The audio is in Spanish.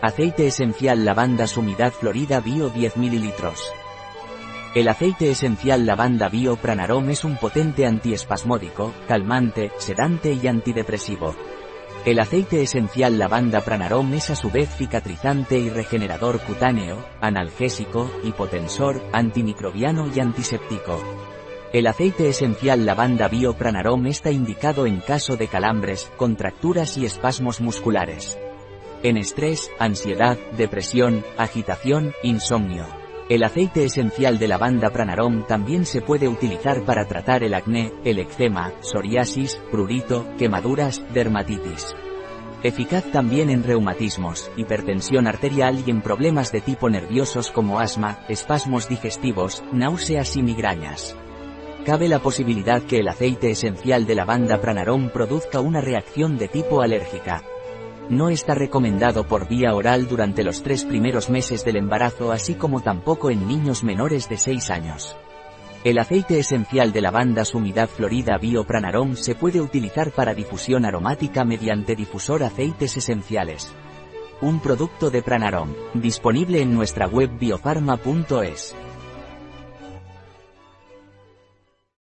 Aceite esencial lavanda sumidad florida bio 10 ml. El aceite esencial lavanda bio Pranarom es un potente antiespasmódico, calmante, sedante y antidepresivo. El aceite esencial lavanda Pranarom es a su vez cicatrizante y regenerador cutáneo, analgésico, hipotensor, antimicrobiano y antiséptico. El aceite esencial lavanda bio Pranarom está indicado en caso de calambres, contracturas y espasmos musculares. En estrés, ansiedad, depresión, agitación, insomnio. El aceite esencial de lavanda Pranarom también se puede utilizar para tratar el acné, el eczema, psoriasis, prurito, quemaduras, dermatitis. Eficaz también en reumatismos, hipertensión arterial y en problemas de tipo nerviosos como asma, espasmos digestivos, náuseas y migrañas. Cabe la posibilidad que el aceite esencial de lavanda Pranarom produzca una reacción de tipo alérgica. No está recomendado por vía oral durante los tres primeros meses del embarazo así como tampoco en niños menores de 6 años. El aceite esencial de lavanda sumidad florida Biopranarom se puede utilizar para difusión aromática mediante difusor aceites esenciales. Un producto de Pranarom, disponible en nuestra web biofarma.es.